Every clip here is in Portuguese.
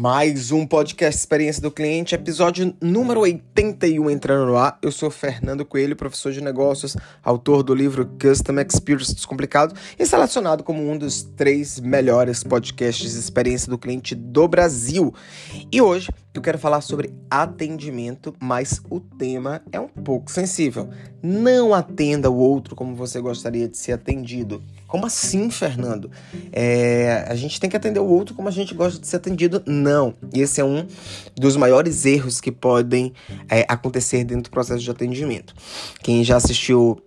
Mais um podcast Experiência do Cliente, episódio número 81 entrando no ar. Eu sou Fernando Coelho, professor de negócios, autor do livro Custom Experience Descomplicado e selecionado como um dos três melhores podcasts de experiência do cliente do Brasil. E hoje eu quero falar sobre atendimento, mas o tema é um pouco sensível. Não atenda o outro como você gostaria de ser atendido. Como assim, Fernando? É, a gente tem que atender o outro como a gente gosta de ser atendido? Não. Esse é um dos maiores erros que podem é, acontecer dentro do processo de atendimento. Quem já assistiu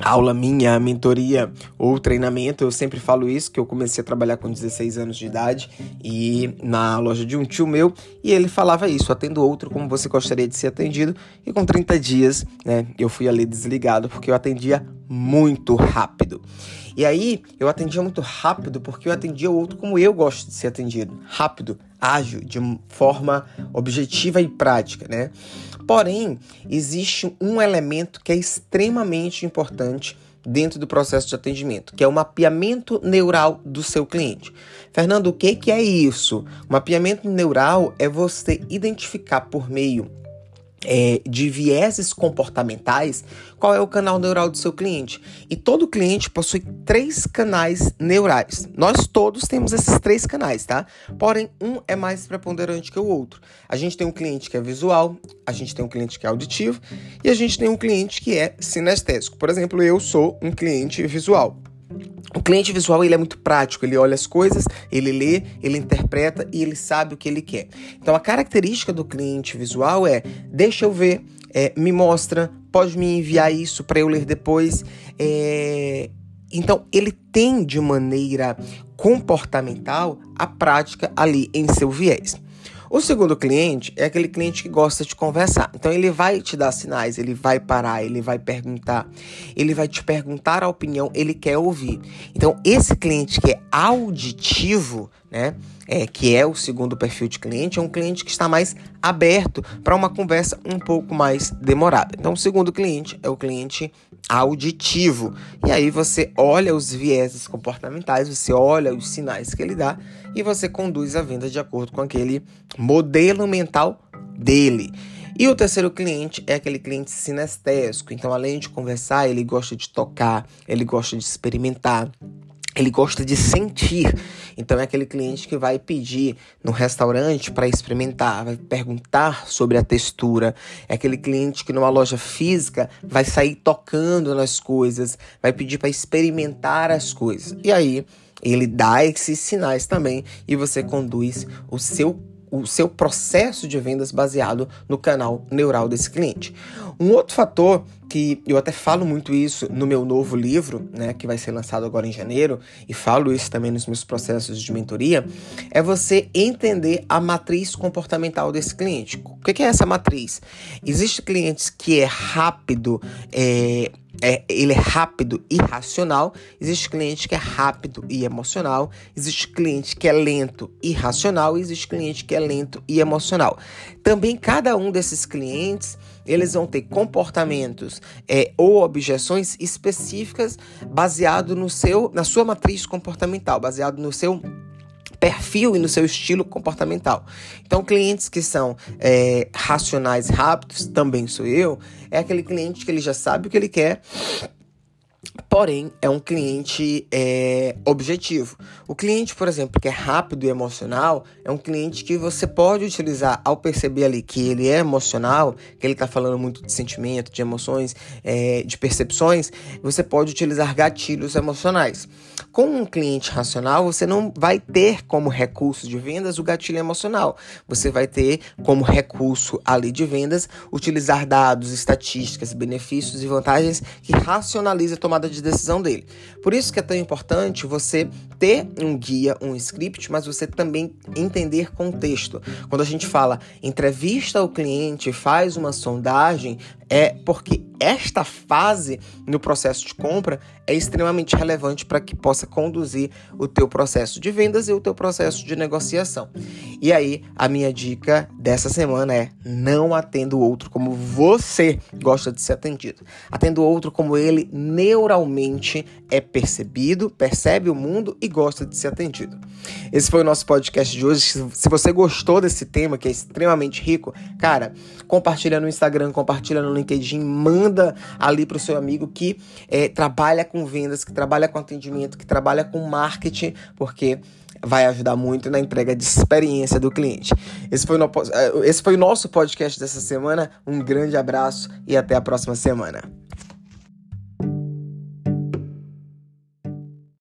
aula minha, mentoria ou treinamento, eu sempre falo isso, que eu comecei a trabalhar com 16 anos de idade e na loja de um tio meu, e ele falava isso, atendo outro como você gostaria de ser atendido, e com 30 dias, né, eu fui ali desligado porque eu atendia muito rápido. E aí, eu atendia muito rápido porque eu atendia o outro como eu gosto de ser atendido, rápido, ágil, de forma objetiva e prática, né? Porém, existe um elemento que é extremamente importante dentro do processo de atendimento, que é o mapeamento neural do seu cliente. Fernando, o que, que é isso? O mapeamento neural é você identificar por meio é, de vieses comportamentais, qual é o canal neural do seu cliente. E todo cliente possui três canais neurais. Nós todos temos esses três canais, tá? Porém, um é mais preponderante que o outro. A gente tem um cliente que é visual, a gente tem um cliente que é auditivo e a gente tem um cliente que é sinestésico. Por exemplo, eu sou um cliente visual. O cliente visual ele é muito prático, ele olha as coisas, ele lê, ele interpreta e ele sabe o que ele quer. Então a característica do cliente visual é deixa eu ver, é, me mostra, pode me enviar isso para eu ler depois. É... Então ele tem de maneira comportamental a prática ali em seu viés. O segundo cliente é aquele cliente que gosta de conversar. Então ele vai te dar sinais, ele vai parar, ele vai perguntar, ele vai te perguntar a opinião, ele quer ouvir. Então esse cliente que é auditivo, né, é, que é o segundo perfil de cliente, é um cliente que está mais aberto para uma conversa um pouco mais demorada. Então o segundo cliente é o cliente auditivo. E aí você olha os vieses comportamentais, você olha os sinais que ele dá e você conduz a venda de acordo com aquele modelo mental dele. E o terceiro cliente é aquele cliente sinestésico. Então, além de conversar, ele gosta de tocar, ele gosta de experimentar, ele gosta de sentir. Então é aquele cliente que vai pedir no restaurante para experimentar, vai perguntar sobre a textura. É aquele cliente que numa loja física vai sair tocando nas coisas, vai pedir para experimentar as coisas. E aí ele dá esses sinais também e você conduz o seu o seu processo de vendas baseado no canal neural desse cliente. Um outro fator que eu até falo muito isso no meu novo livro, né, que vai ser lançado agora em janeiro, e falo isso também nos meus processos de mentoria, é você entender a matriz comportamental desse cliente. O que é essa matriz? Existe clientes que é rápido, é, é, ele é rápido e racional. Existe cliente que é rápido e emocional. Existe cliente que é lento e racional. Existe cliente que é lento e emocional. Também cada um desses clientes eles vão ter comportamentos é, ou objeções específicas baseado no seu, na sua matriz comportamental, baseado no seu perfil e no seu estilo comportamental. Então, clientes que são é, racionais rápidos, também sou eu, é aquele cliente que ele já sabe o que ele quer Porém, é um cliente é, objetivo. O cliente, por exemplo, que é rápido e emocional, é um cliente que você pode utilizar ao perceber ali que ele é emocional, que ele está falando muito de sentimento, de emoções, é, de percepções, você pode utilizar gatilhos emocionais. Com um cliente racional, você não vai ter como recurso de vendas o gatilho emocional. Você vai ter como recurso ali de vendas utilizar dados, estatísticas, benefícios e vantagens que racionalizam a tomada de decisão dele. Por isso que é tão importante você ter um guia, um script, mas você também entender contexto. Quando a gente fala entrevista o cliente, faz uma sondagem, é porque esta fase no processo de compra é extremamente relevante para que possa conduzir o teu processo de vendas e o teu processo de negociação. E aí, a minha dica dessa semana é: não atenda o outro como você gosta de ser atendido. Atenda o outro como ele neuralmente é percebido, percebe o mundo e gosta de ser atendido. Esse foi o nosso podcast de hoje. Se você gostou desse tema, que é extremamente rico, cara, compartilha no Instagram, compartilha no LinkedIn, manda ali para o seu amigo que é, trabalha com vendas, que trabalha com atendimento, que trabalha com marketing, porque vai ajudar muito na entrega de experiência do cliente. Esse foi, no, é, esse foi o nosso podcast dessa semana. Um grande abraço e até a próxima semana.